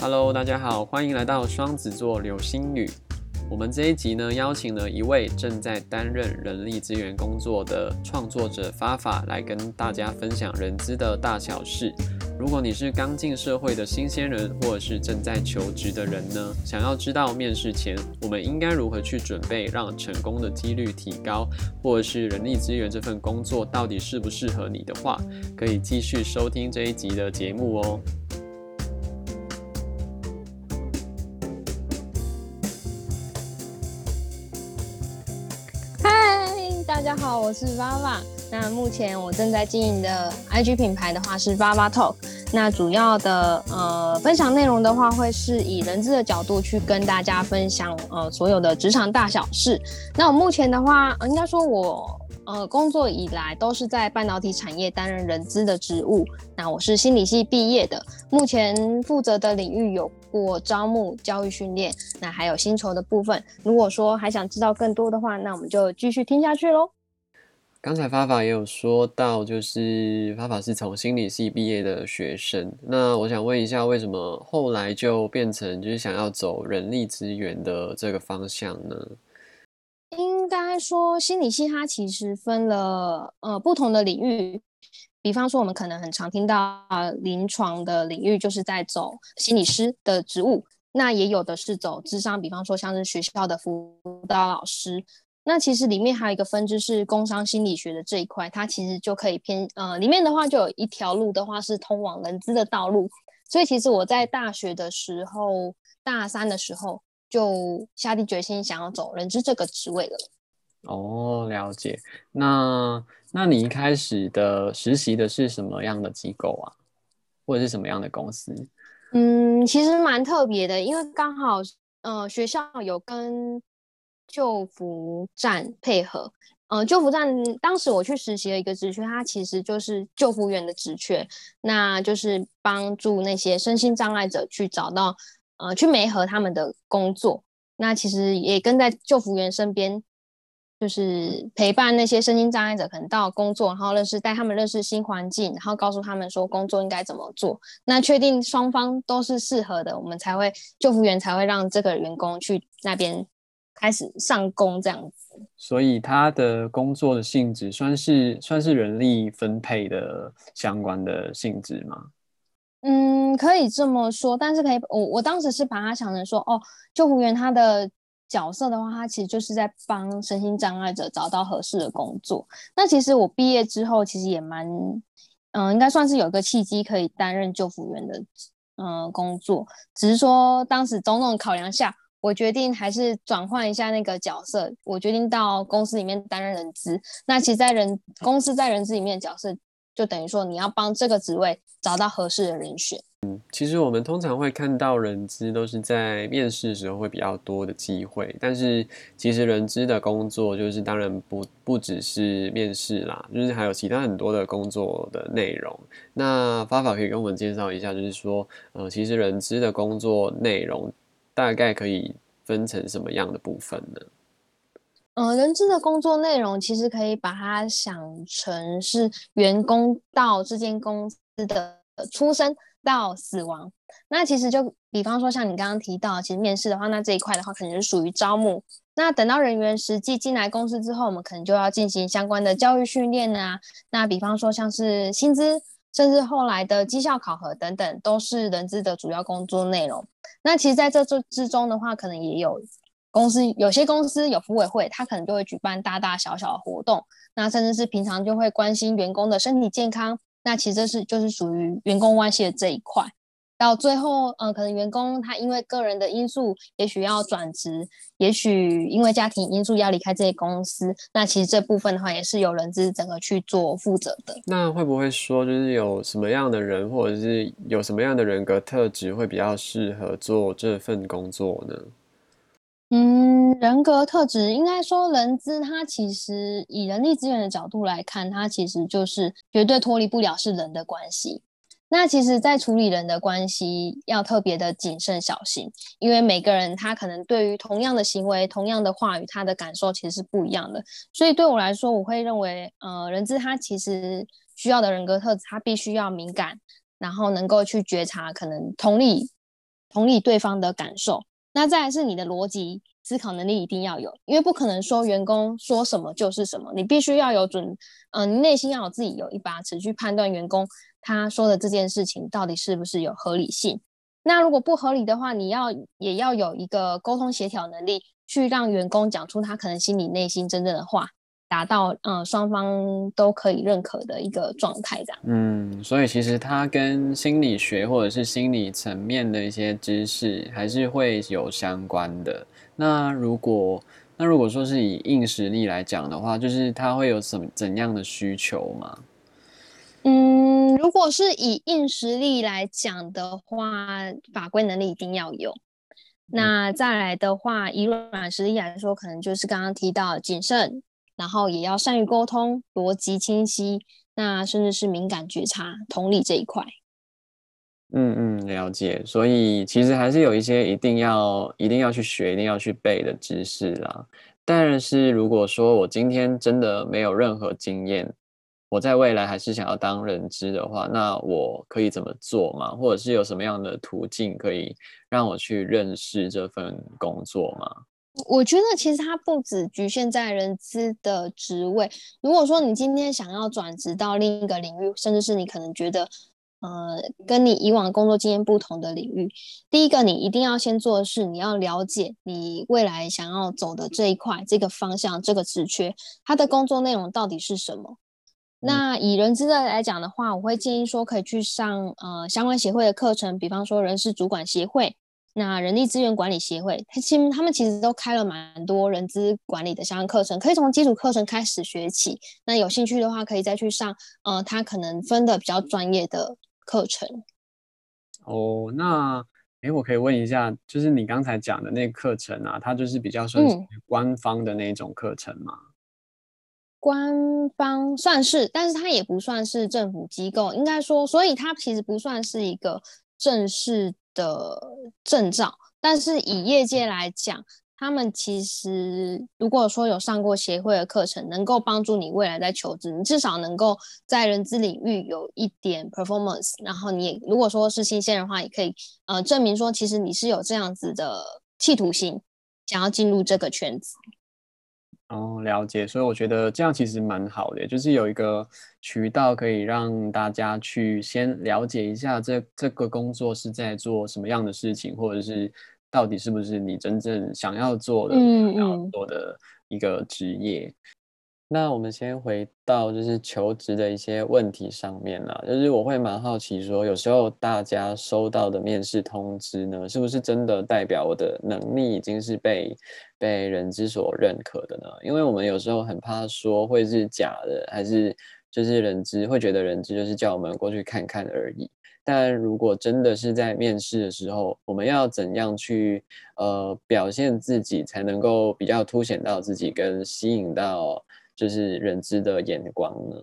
Hello，大家好，欢迎来到双子座流星雨。我们这一集呢，邀请了一位正在担任人力资源工作的创作者发发，来跟大家分享人资的大小事。如果你是刚进社会的新鲜人，或者是正在求职的人呢，想要知道面试前我们应该如何去准备，让成功的几率提高，或者是人力资源这份工作到底适不适合你的话，可以继续收听这一集的节目哦。嗨大家好，我是 Vava。那目前我正在经营的 IG 品牌的话是 Vava Talk。那主要的呃分享内容的话，会是以人资的角度去跟大家分享呃所有的职场大小事。那我目前的话，应该说我。呃，工作以来都是在半导体产业担任人资的职务。那我是心理系毕业的，目前负责的领域有过招募、教育训练，那还有薪酬的部分。如果说还想知道更多的话，那我们就继续听下去喽。刚才发法也有说到，就是发法是从心理系毕业的学生。那我想问一下，为什么后来就变成就是想要走人力资源的这个方向呢？应该说，心理系它其实分了呃不同的领域，比方说我们可能很常听到啊临床的领域，就是在走心理师的职务，那也有的是走智商，比方说像是学校的辅导老师。那其实里面还有一个分支是工商心理学的这一块，它其实就可以偏呃里面的话就有一条路的话是通往人资的道路。所以其实我在大学的时候，大三的时候。就下定决心想要走人资这个职位了。哦，了解。那那你一开始的实习的是什么样的机构啊，或者是什么样的公司？嗯，其实蛮特别的，因为刚好呃学校有跟救扶站配合。呃，救扶站当时我去实习的一个职缺，它其实就是救护员的职缺，那就是帮助那些身心障碍者去找到。呃，去媒合他们的工作，那其实也跟在救护员身边，就是陪伴那些身心障碍者，可能到工作，然后认识带他们认识新环境，然后告诉他们说工作应该怎么做。那确定双方都是适合的，我们才会救护员才会让这个员工去那边开始上工这样子。所以他的工作的性质算是算是人力分配的相关的性质吗？嗯，可以这么说，但是可以，我我当时是把它想成说，哦，救护员他的角色的话，他其实就是在帮身心障碍者找到合适的工作。那其实我毕业之后，其实也蛮，嗯，应该算是有个契机可以担任救护员的，嗯，工作。只是说当时种种考量下，我决定还是转换一下那个角色，我决定到公司里面担任人资。那其实，在人公司在人资里面角色。就等于说，你要帮这个职位找到合适的人选。嗯，其实我们通常会看到人资都是在面试的时候会比较多的机会，但是其实人资的工作就是当然不不只是面试啦，就是还有其他很多的工作的内容。那发法可以跟我们介绍一下，就是说，呃，其实人资的工作内容大概可以分成什么样的部分呢？呃，人资的工作内容其实可以把它想成是员工到这间公司的出生到死亡。那其实就比方说像你刚刚提到，其实面试的话，那这一块的话，可能是属于招募。那等到人员实际进来公司之后，我们可能就要进行相关的教育训练啊。那比方说像是薪资，甚至后来的绩效考核等等，都是人资的主要工作内容。那其实在这之之中的话，可能也有。公司有些公司有服委会，他可能就会举办大大小小的活动，那甚至是平常就会关心员工的身体健康。那其实这是就是属于员工关系的这一块。到最后，嗯，可能员工他因为个人的因素，也许要转职，也许因为家庭因素要离开这些公司，那其实这部分的话，也是有人资整个去做负责的。那会不会说，就是有什么样的人，或者是有什么样的人格特质，会比较适合做这份工作呢？嗯，人格特质应该说，人资它其实以人力资源的角度来看，它其实就是绝对脱离不了是人的关系。那其实，在处理人的关系要特别的谨慎小心，因为每个人他可能对于同样的行为、同样的话语，他的感受其实是不一样的。所以对我来说，我会认为，呃，人资他其实需要的人格特质，他必须要敏感，然后能够去觉察，可能同理同理对方的感受。那再来是你的逻辑思考能力一定要有，因为不可能说员工说什么就是什么，你必须要有准，嗯，内心要有自己有一把尺去判断员工。他说的这件事情到底是不是有合理性？那如果不合理的话，你要也要有一个沟通协调能力，去让员工讲出他可能心里内心真正的话，达到嗯双方都可以认可的一个状态，这样。嗯，所以其实它跟心理学或者是心理层面的一些知识还是会有相关的。那如果那如果说是以硬实力来讲的话，就是他会有什么怎样的需求吗？嗯，如果是以硬实力来讲的话，法规能力一定要有。那再来的话，以软实力来说，可能就是刚刚提到谨慎，然后也要善于沟通，逻辑清晰，那甚至是敏感觉察、同理这一块。嗯嗯，了解。所以其实还是有一些一定要、一定要去学、一定要去背的知识啦。但是如果说我今天真的没有任何经验，我在未来还是想要当人资的话，那我可以怎么做吗？或者是有什么样的途径可以让我去认识这份工作吗？我觉得其实它不止局限在人资的职位。如果说你今天想要转职到另一个领域，甚至是你可能觉得，呃，跟你以往工作经验不同的领域，第一个你一定要先做的是，你要了解你未来想要走的这一块、这个方向、这个职缺，它的工作内容到底是什么。那以人资的来讲的话，我会建议说可以去上呃相关协会的课程，比方说人事主管协会、那人力资源管理协会，他其实他们其实都开了蛮多人资管理的相关课程，可以从基础课程开始学起。那有兴趣的话，可以再去上呃他可能分的比较专业的课程。哦，那哎，我可以问一下，就是你刚才讲的那课程啊，它就是比较算是官方的那种课程吗？官方算是，但是它也不算是政府机构，应该说，所以它其实不算是一个正式的证照。但是以业界来讲，他们其实如果说有上过协会的课程，能够帮助你未来在求职，你至少能够在人资领域有一点 performance。然后你也如果说是新鲜的话，也可以呃证明说，其实你是有这样子的企图心，想要进入这个圈子。哦，了解，所以我觉得这样其实蛮好的，就是有一个渠道可以让大家去先了解一下这这个工作是在做什么样的事情，或者是到底是不是你真正想要做的、要做的一个职业。那我们先回到就是求职的一些问题上面啦，就是我会蛮好奇说，有时候大家收到的面试通知呢，是不是真的代表我的能力已经是被被人之所认可的呢？因为我们有时候很怕说会是假的，还是就是人资会觉得人资就是叫我们过去看看而已。但如果真的是在面试的时候，我们要怎样去呃表现自己，才能够比较凸显到自己，跟吸引到？就是人资的眼光呢。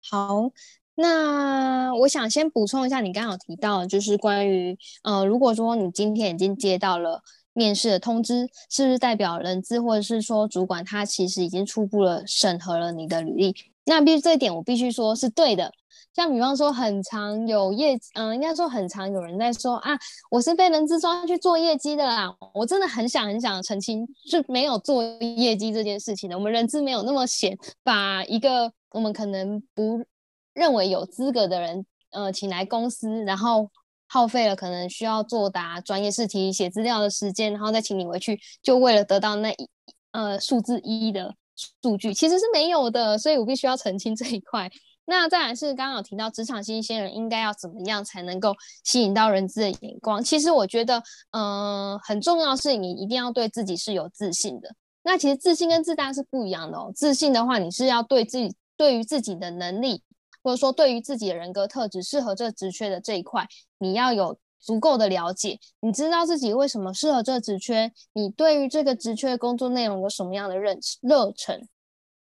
好，那我想先补充一下，你刚刚有提到，就是关于呃，如果说你今天已经接到了面试的通知，是不是代表人资或者是说主管他其实已经初步了审核了你的履历？那必须这一点我必须说是对的。像比方说，很常有业，嗯，应该说很常有人在说啊，我是被人资抓去做业绩的啦。我真的很想很想澄清，是没有做业绩这件事情的。我们人资没有那么闲，把一个我们可能不认为有资格的人，呃，请来公司，然后耗费了可能需要作答专业试题、写资料的时间，然后再请你回去，就为了得到那一呃数字一的数据，其实是没有的。所以我必须要澄清这一块。那再来是刚刚有提到职场新鲜人应该要怎么样才能够吸引到人资的眼光？其实我觉得，嗯，很重要是你一定要对自己是有自信的。那其实自信跟自大是不一样的哦。自信的话，你是要对自己对于自己的能力，或者说对于自己的人格特质适合这个职缺的这一块，你要有足够的了解。你知道自己为什么适合这个职缺？你对于这个职缺工作内容有什么样的认热忱？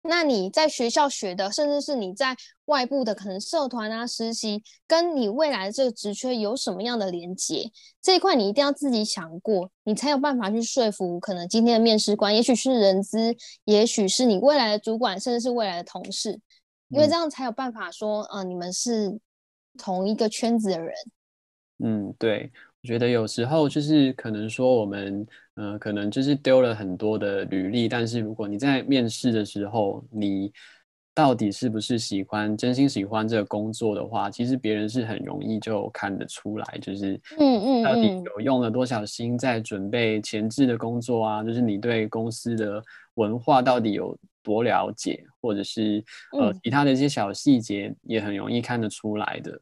那你在学校学的，甚至是你在外部的可能社团啊实习，跟你未来的这个职缺有什么样的连接？这一块你一定要自己想过，你才有办法去说服可能今天的面试官，也许是人资，也许是你未来的主管，甚至是未来的同事，因为这样才有办法说，呃，你们是同一个圈子的人。嗯，对。我觉得有时候就是可能说我们，呃，可能就是丢了很多的履历，但是如果你在面试的时候，你到底是不是喜欢、真心喜欢这个工作的话，其实别人是很容易就看得出来，就是嗯嗯，到底有用了多少心在准备前置的工作啊，就是你对公司的文化到底有多了解，或者是呃其他的一些小细节，也很容易看得出来的。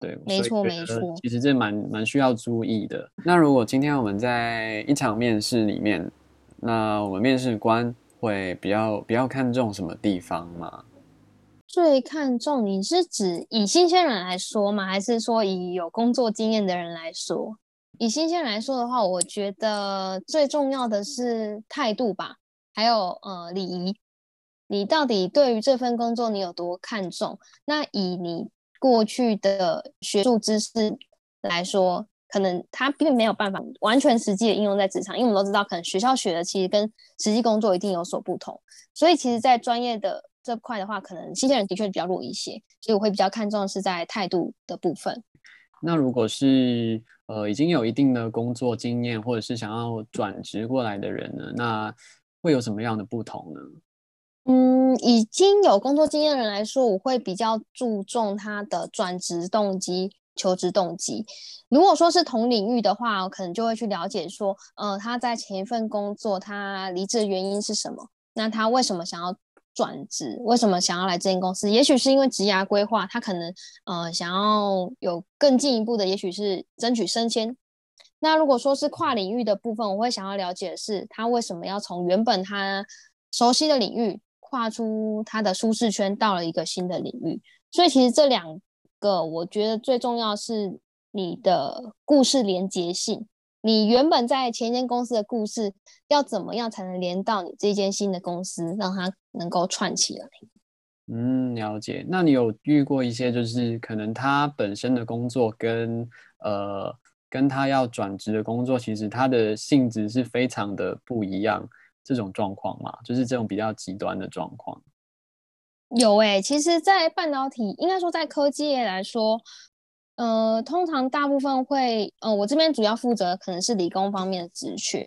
对，没错没错，其实这蛮蛮需要注意的。那如果今天我们在一场面试里面，那我们面试官会比较比较看重什么地方吗？最看重你是指以新鲜人来说吗？还是说以有工作经验的人来说？以新鲜人来说的话，我觉得最重要的是态度吧，还有呃礼仪。你到底对于这份工作你有多看重？那以你。过去的学术知识来说，可能它并没有办法完全实际的应用在职场，因为我们都知道，可能学校学的其实跟实际工作一定有所不同。所以，其实，在专业的这块的话，可能新鲜人的确比较弱一些。所以，我会比较看重是在态度的部分。那如果是呃已经有一定的工作经验，或者是想要转职过来的人呢，那会有什么样的不同呢？嗯，已经有工作经验的人来说，我会比较注重他的转职动机、求职动机。如果说是同领域的话，我可能就会去了解说，呃，他在前一份工作他离职的原因是什么？那他为什么想要转职？为什么想要来这间公司？也许是因为职涯规划，他可能呃想要有更进一步的，也许是争取升迁。那如果说是跨领域的部分，我会想要了解的是，他为什么要从原本他熟悉的领域。跨出他的舒适圈，到了一个新的领域，所以其实这两个，我觉得最重要是你的故事连接性。你原本在前一间公司的故事，要怎么样才能连到你这间新的公司，让它能够串起来？嗯，了解。那你有遇过一些，就是可能他本身的工作跟呃，跟他要转职的工作，其实他的性质是非常的不一样。这种状况嘛，就是这种比较极端的状况。有诶，其实，在半导体，应该说在科技业来说，呃，通常大部分会，呃，我这边主要负责可能是理工方面的职缺。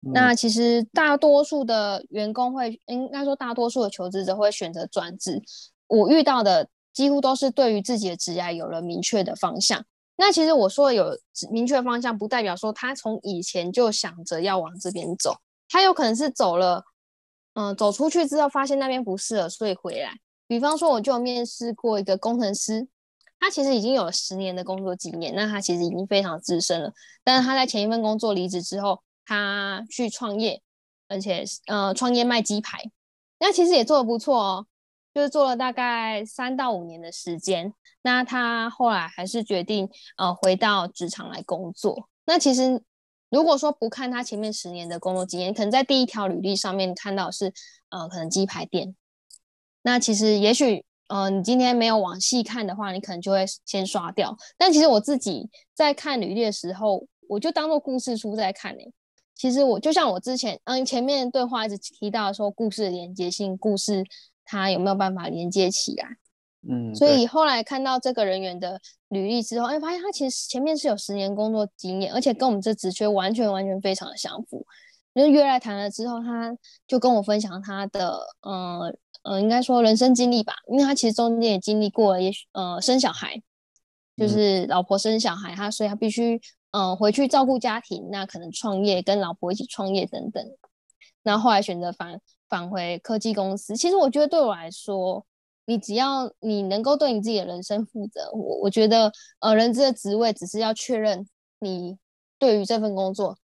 那其实大多数的员工会，应该说大多数的求职者会选择转职。我遇到的几乎都是对于自己的职业有了明确的方向。那其实我说的有明确方向，不代表说他从以前就想着要往这边走。他有可能是走了，嗯，走出去之后发现那边不适合，所以回来。比方说，我就面试过一个工程师，他其实已经有十年的工作经验，那他其实已经非常资深了。但是他在前一份工作离职之后，他去创业，而且呃，创业卖鸡排，那其实也做的不错哦，就是做了大概三到五年的时间。那他后来还是决定呃回到职场来工作。那其实。如果说不看他前面十年的工作经验，可能在第一条履历上面看到是，呃，可能鸡排店。那其实也许，呃，你今天没有往细看的话，你可能就会先刷掉。但其实我自己在看履历的时候，我就当做故事书在看呢。其实我就像我之前，嗯，前面对话一直提到说，故事的连接性，故事它有没有办法连接起来？嗯，所以后来看到这个人员的履历之后，哎，发现他其实前面是有十年工作经验，而且跟我们这职缺完全完全非常的相符。就约来谈了之后，他就跟我分享他的，呃呃，应该说人生经历吧，因为他其实中间也经历过，也许呃生小孩，就是老婆生小孩，他所以他必须嗯回去照顾家庭，那可能创业跟老婆一起创业等等。那后来选择返返回科技公司，其实我觉得对我来说。你只要你能够对你自己的人生负责，我我觉得，呃，人资的职位只是要确认你对于这份工作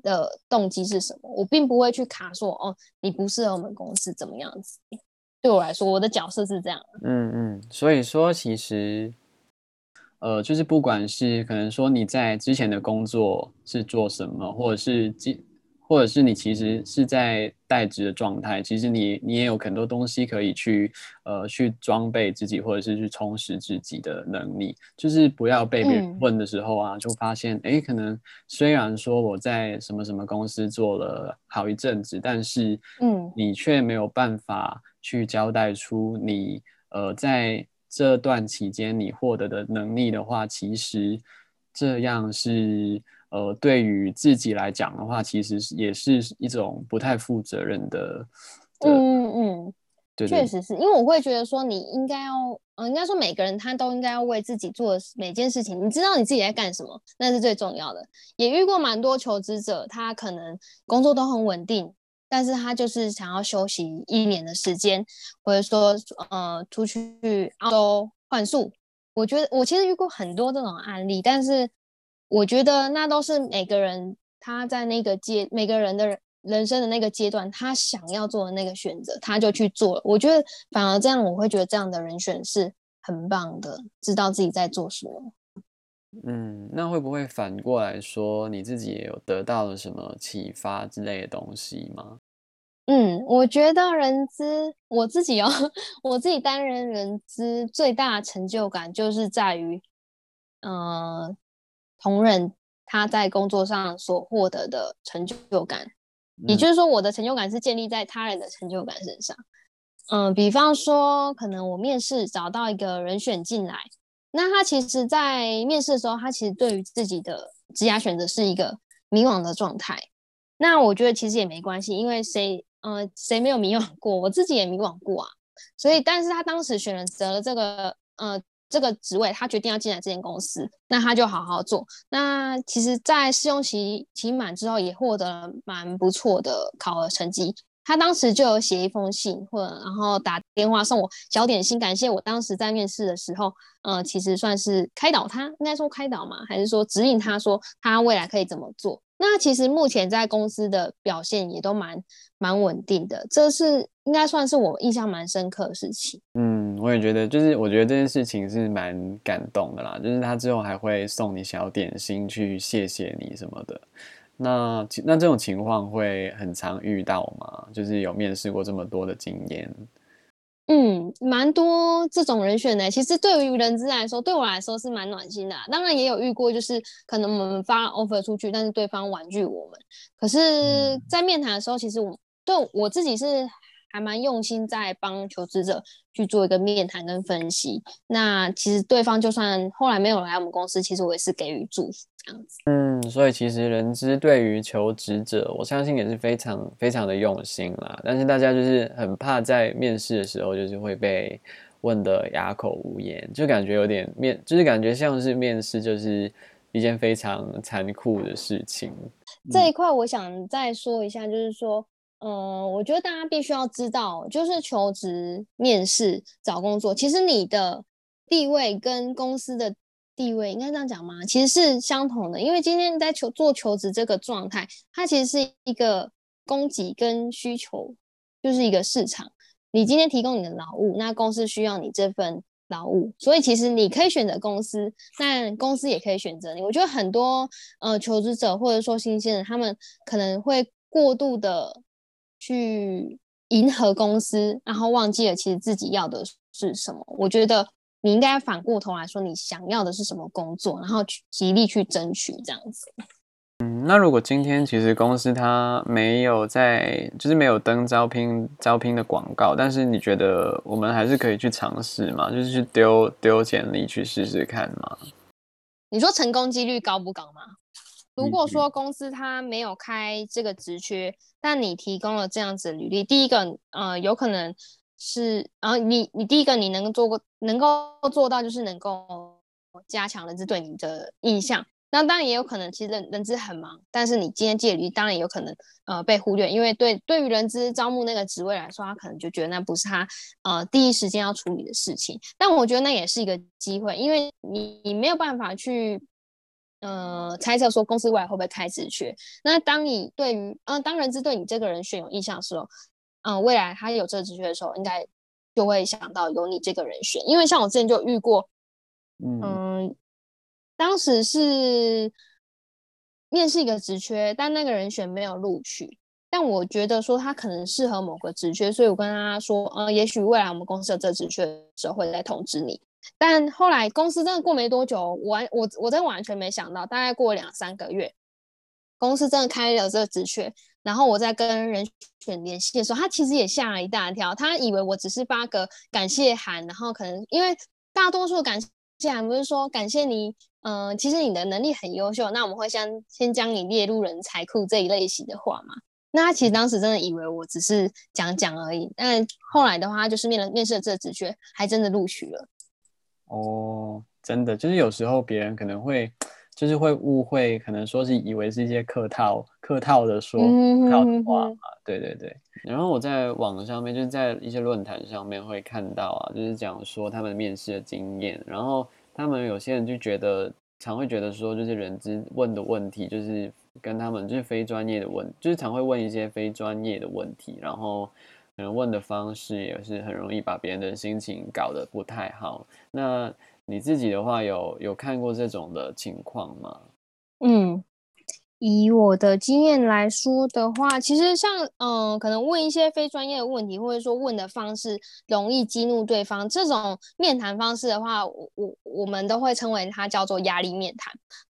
的动机是什么。我并不会去卡说，哦，你不适合我们公司怎么样子。对我来说，我的角色是这样。嗯嗯，所以说其实，呃，就是不管是可能说你在之前的工作是做什么，或者是或者是你其实是在待职的状态，其实你你也有很多东西可以去呃去装备自己，或者是去充实自己的能力。就是不要被别人问的时候啊，就发现哎，可能虽然说我在什么什么公司做了好一阵子，但是嗯，你却没有办法去交代出你呃在这段期间你获得的能力的话，其实这样是。呃，对于自己来讲的话，其实也是一种不太负责任的。嗯嗯嗯，对，确实是因为我会觉得说，你应该要，呃，应该说每个人他都应该要为自己做每件事情，你知道你自己在干什么，那是最重要的。也遇过蛮多求职者，他可能工作都很稳定，但是他就是想要休息一年的时间，或者说，呃，出去澳洲换宿。我觉得我其实遇过很多这种案例，但是。我觉得那都是每个人他在那个阶每个人的人生的那个阶段，他想要做的那个选择，他就去做了。我觉得反而这样，我会觉得这样的人选是很棒的，知道自己在做什么。嗯，那会不会反过来说，你自己也有得到了什么启发之类的东西吗？嗯，我觉得人资，我自己哦，我自己担任人资最大的成就感就是在于，嗯。同仁他在工作上所获得的成就感，也就是说，我的成就感是建立在他人的成就感身上。嗯，比方说，可能我面试找到一个人选进来，那他其实，在面试的时候，他其实对于自己的职业选择是一个迷惘的状态。那我觉得其实也没关系，因为谁，呃，谁没有迷惘过？我自己也迷惘过啊。所以，但是他当时选择了这个，呃。这个职位，他决定要进来这间公司，那他就好好做。那其实，在试用期期满之后，也获得了蛮不错的考核成绩。他当时就有写一封信，或者然后打电话送我小点心，感谢我当时在面试的时候，呃，其实算是开导他，应该说开导嘛，还是说指引他说他未来可以怎么做？那其实目前在公司的表现也都蛮蛮稳定的，这是应该算是我印象蛮深刻的事情。嗯，我也觉得，就是我觉得这件事情是蛮感动的啦。就是他之后还会送你小点心去谢谢你什么的。那那这种情况会很常遇到吗？就是有面试过这么多的经验。嗯，蛮多这种人选的。其实对于人资来说，对我来说是蛮暖心的。当然也有遇过，就是可能我们发 offer 出去，但是对方婉拒我们。可是，在面谈的时候，其实我对我自己是还蛮用心在帮求职者去做一个面谈跟分析。那其实对方就算后来没有来我们公司，其实我也是给予祝福这样子。嗯，所以其实人资对于求职者，我相信也是非常非常的用心啦。但是大家就是很怕在面试的时候，就是会被问的哑口无言，就感觉有点面，就是感觉像是面试就是一件非常残酷的事情。这一块我想再说一下，就是说，嗯，我觉得大家必须要知道，就是求职、面试、找工作，其实你的地位跟公司的。地位应该这样讲吗？其实是相同的，因为今天在求做求职这个状态，它其实是一个供给跟需求，就是一个市场。你今天提供你的劳务，那公司需要你这份劳务，所以其实你可以选择公司，但公司也可以选择你。我觉得很多呃求职者或者说新鲜人，他们可能会过度的去迎合公司，然后忘记了其实自己要的是什么。我觉得。你应该反过头来说，你想要的是什么工作，然后去极力去争取这样子。嗯，那如果今天其实公司它没有在，就是没有登招聘招聘的广告，但是你觉得我们还是可以去尝试嘛？就是去丢丢简历去试试看吗？你说成功几率高不高吗？如果说公司它没有开这个职缺，但你提供了这样子履历，第一个，呃，有可能。是，然后你你第一个你能做过能够做到就是能够加强人资对你的印象，那当然也有可能其实人人资很忙，但是你今天借履当然也有可能呃被忽略，因为对对于人资招募那个职位来说，他可能就觉得那不是他呃第一时间要处理的事情，但我觉得那也是一个机会，因为你你没有办法去呃猜测说公司未来会不会开职缺，那当你对于呃当人资对你这个人选有印象的时候。嗯，未来他有这个职缺的时候，应该就会想到有你这个人选，因为像我之前就遇过，嗯，当时是面试一个职缺，但那个人选没有录取。但我觉得说他可能适合某个职缺，所以我跟他说，呃，也许未来我们公司有这职缺的时候会再通知你。但后来公司真的过没多久，我我我真的完全没想到，大概过两三个月，公司真的开了这个职缺，然后我在跟人选联系的时候，他其实也吓了一大跳，他以为我只是发个感谢函，然后可能因为大多数感谢函不是说感谢你，嗯，其实你的能力很优秀，那我们会先先将你列入人才库这一类型的话嘛。那他其实当时真的以为我只是讲讲而已，但后来的话，就是面了面试了这个职缺，还真的录取了。哦，真的，就是有时候别人可能会，就是会误会，可能说是以为是一些客套、客套的说套的话嘛。对对对。然后我在网上面，就是在一些论坛上面会看到啊，就是讲说他们面试的经验，然后他们有些人就觉得，常会觉得说，就是人资问的问题，就是跟他们就是非专业的问，就是常会问一些非专业的问题，然后。可能问的方式也是很容易把别人的心情搞得不太好。那你自己的话，有有看过这种的情况吗？嗯，以我的经验来说的话，其实像嗯，可能问一些非专业的问题，或者说问的方式容易激怒对方，这种面谈方式的话，我我我们都会称为它叫做压力面谈。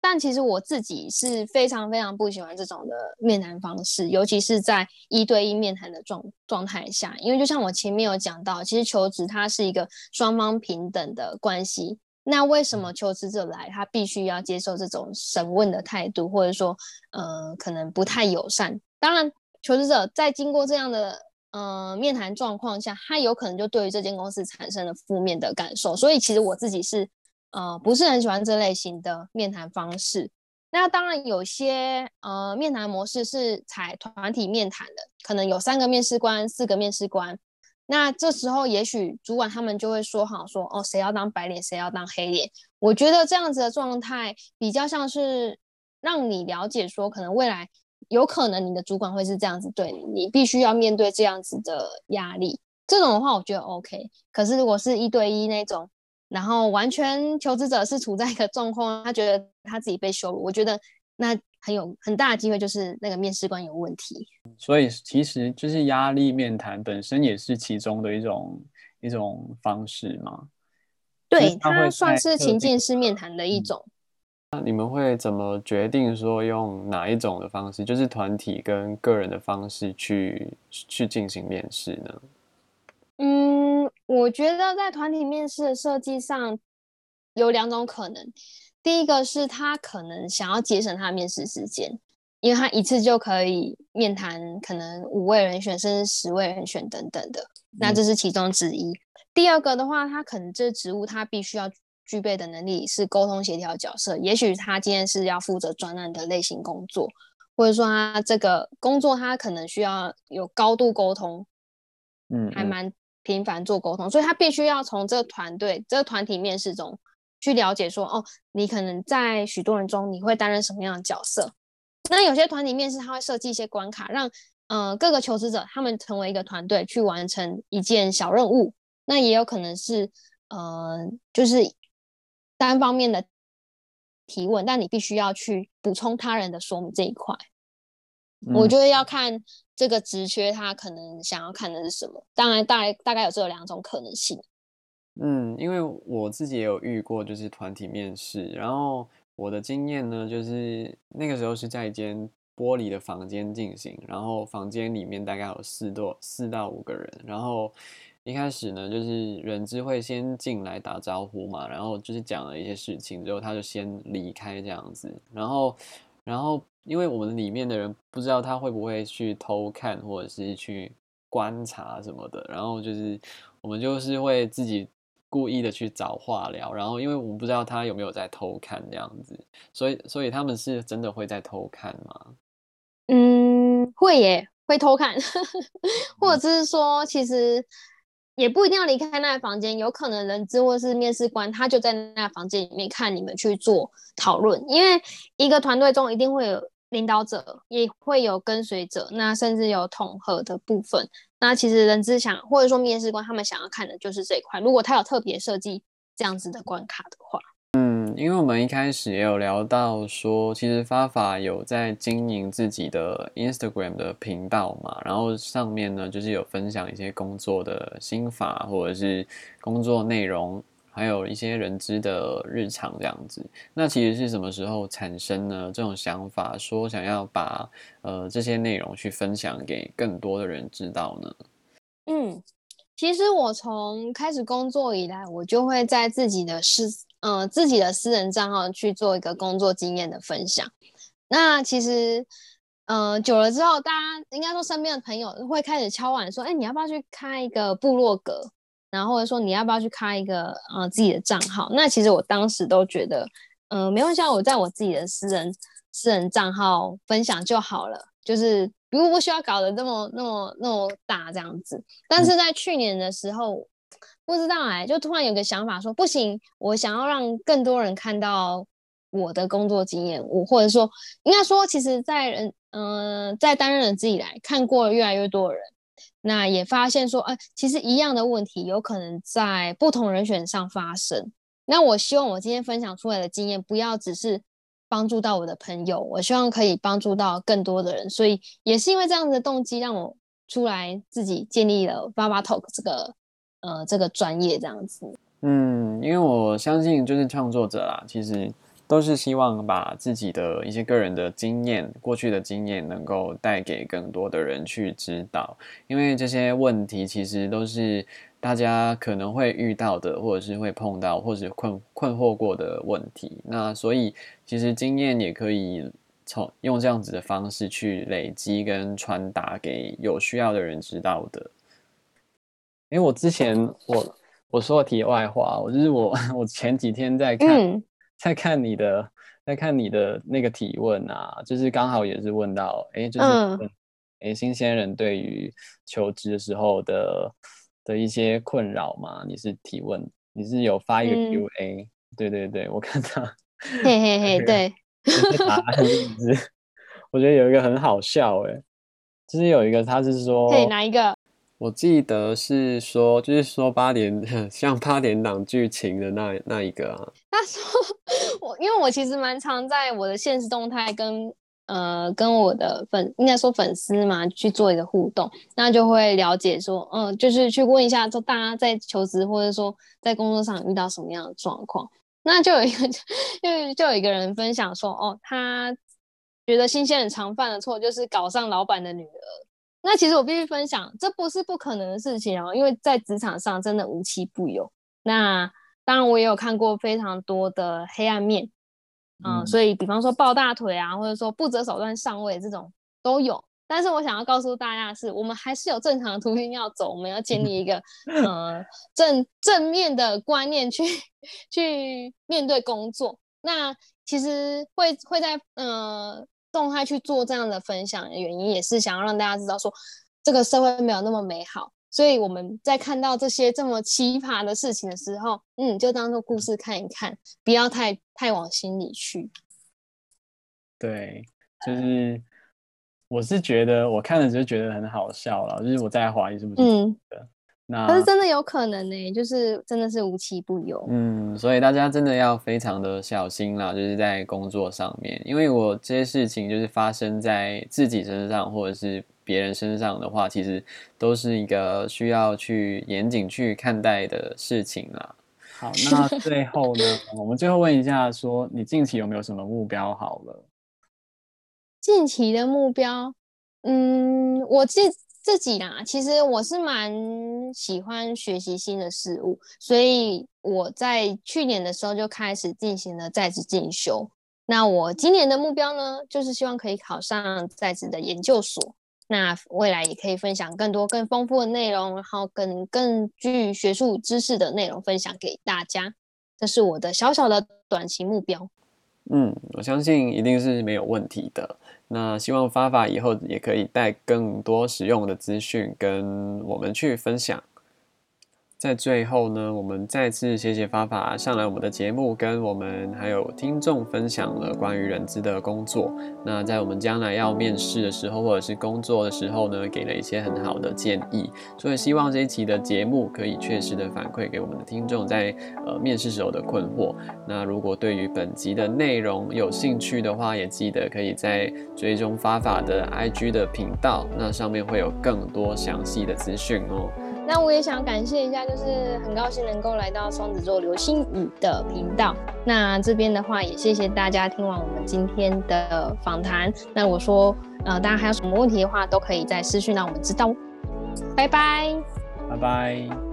但其实我自己是非常非常不喜欢这种的面谈方式，尤其是在一对一面谈的状状态下，因为就像我前面有讲到，其实求职它是一个双方平等的关系。那为什么求职者来，他必须要接受这种审问的态度，或者说，呃，可能不太友善？当然，求职者在经过这样的呃面谈状况下，他有可能就对于这间公司产生了负面的感受。所以，其实我自己是。呃，不是很喜欢这类型的面谈方式。那当然，有些呃面谈模式是采团体面谈的，可能有三个面试官、四个面试官。那这时候，也许主管他们就会说好说，哦，谁要当白脸，谁要当黑脸。我觉得这样子的状态比较像是让你了解说，可能未来有可能你的主管会是这样子对你，你必须要面对这样子的压力。这种的话，我觉得 OK。可是如果是一对一那种，然后完全求职者是处在一个状况，他觉得他自己被羞辱，我觉得那很有很大的机会就是那个面试官有问题。所以其实就是压力面谈本身也是其中的一种一种方式嘛。对，它算是情境式面谈的一种。那你们会怎么决定说用哪一种的方式，就是团体跟个人的方式去去进行面试呢？嗯，我觉得在团体面试的设计上有两种可能。第一个是他可能想要节省他的面试时间，因为他一次就可以面谈可能五位人选甚至十位人选等等的，那这是其中之一。第二个的话，他可能这职务他必须要具备的能力是沟通协调角色，也许他今天是要负责专案的类型工作，或者说他这个工作他可能需要有高度沟通，嗯，还蛮。频繁做沟通，所以他必须要从这个团队、这个团体面试中去了解说，哦，你可能在许多人中你会担任什么样的角色？那有些团体面试他会设计一些关卡，让呃各个求职者他们成为一个团队去完成一件小任务。那也有可能是呃就是单方面的提问，但你必须要去补充他人的说明这一块。我觉得要看这个职缺，他可能想要看的是什么。当然，大概大概有这两种可能性。嗯，因为我自己也有遇过，就是团体面试。然后我的经验呢，就是那个时候是在一间玻璃的房间进行，然后房间里面大概有四多四到五个人。然后一开始呢，就是人资会先进来打招呼嘛，然后就是讲了一些事情之后，他就先离开这样子。然后，然后。因为我们里面的人不知道他会不会去偷看或者是去观察什么的，然后就是我们就是会自己故意的去找话聊，然后因为我们不知道他有没有在偷看这样子，所以所以他们是真的会在偷看吗？嗯，会耶，会偷看，或者是说其实。也不一定要离开那个房间，有可能人资或是面试官他就在那个房间里面看你们去做讨论。因为一个团队中一定会有领导者，也会有跟随者，那甚至有统合的部分。那其实人资想或者说面试官他们想要看的就是这一块。如果他有特别设计这样子的关卡的话，嗯，因为我们一开始也有聊到说，其实发法有在经营自己的 Instagram 的频道嘛，然后上面呢就是有分享一些工作的心法或者是工作内容，还有一些人知的日常这样子。那其实是什么时候产生呢？这种想法说想要把呃这些内容去分享给更多的人知道呢？嗯。其实我从开始工作以来，我就会在自己的私，嗯，自己的私人账号去做一个工作经验的分享。那其实，嗯，久了之后，大家应该说身边的朋友会开始敲碗说：“哎，你要不要去开一个部落格？然后或者说你要不要去开一个，呃，自己的账号？”那其实我当时都觉得，嗯，没关系，我在我自己的私人私人账号分享就好了，就是。如不需要搞得那么那么那么大这样子，但是在去年的时候，不知道哎，就突然有个想法说，不行，我想要让更多人看到我的工作经验，我或者说应该说，其实，在人嗯，在担任人自己来看过越来越多的人，那也发现说，哎，其实一样的问题有可能在不同人选上发生。那我希望我今天分享出来的经验，不要只是。帮助到我的朋友，我希望可以帮助到更多的人，所以也是因为这样的动机，让我出来自己建立了爸爸 Talk 这个呃这个专业这样子。嗯，因为我相信就是创作者啦，其实都是希望把自己的一些个人的经验、过去的经验，能够带给更多的人去知道，因为这些问题其实都是。大家可能会遇到的，或者是会碰到，或者困困惑过的问题。那所以其实经验也可以从用这样子的方式去累积跟传达给有需要的人知道的。因为我之前我我说题外话，我就是我 我前几天在看在看你的在看你的那个提问啊，就是刚好也是问到，哎，就是问哎新鲜人对于求职的时候的。的一些困扰嘛？你是提问，你是有发一个 Q&A，对对对，我看到，嘿嘿嘿，对，答案是，我觉得有一个很好笑哎，就是有一个他是说，对哪一个？我记得是说，就是说八点 像八点档剧情的那那一个啊。他说我，因为我其实蛮常在我的现实动态跟。呃，跟我的粉应该说粉丝嘛，去做一个互动，那就会了解说，嗯，就是去问一下，说大家在求职或者说在工作上遇到什么样的状况。那就有一个，就就有一个人分享说，哦，他觉得新鲜人常犯的错就是搞上老板的女儿。那其实我必须分享，这不是不可能的事情哦，因为在职场上真的无奇不有。那当然，我也有看过非常多的黑暗面。嗯，所以比方说抱大腿啊，或者说不择手段上位这种都有。但是我想要告诉大家的是，我们还是有正常的途径要走。我们要建立一个 呃正正面的观念去去面对工作。那其实会会在呃动态去做这样的分享的原因，也是想要让大家知道说，这个社会没有那么美好。所以我们在看到这些这么奇葩的事情的时候，嗯，就当做故事看一看，不要太太往心里去。对，就是我是觉得我看了就觉得很好笑了，就是我在怀疑是不是嗯的。那可是真的有可能呢，就是真的是无奇不有。嗯，所以大家真的要非常的小心啦，就是在工作上面，因为我这些事情就是发生在自己身上，或者是。别人身上的话，其实都是一个需要去严谨去看待的事情啦。好，那最后呢，我们最后问一下，说你近期有没有什么目标？好了，近期的目标，嗯，我自自己啦，其实我是蛮喜欢学习新的事物，所以我在去年的时候就开始进行了在职进修。那我今年的目标呢，就是希望可以考上在职的研究所。那未来也可以分享更多更丰富的内容，然后更更具学术知识的内容分享给大家，这是我的小小的短期目标。嗯，我相信一定是没有问题的。那希望发发以后也可以带更多实用的资讯跟我们去分享。在最后呢，我们再次谢谢发法上来我们的节目，跟我们还有听众分享了关于人资的工作。那在我们将来要面试的时候，或者是工作的时候呢，给了一些很好的建议。所以希望这一期的节目可以确实的反馈给我们的听众在呃面试时候的困惑。那如果对于本集的内容有兴趣的话，也记得可以在追踪发法的 IG 的频道，那上面会有更多详细的资讯哦。那我也想感谢一下，就是很高兴能够来到双子座流星雨的频道。那这边的话，也谢谢大家听完我们今天的访谈。那我说，呃，大家还有什么问题的话，都可以在私讯让我们知道。拜拜，拜拜。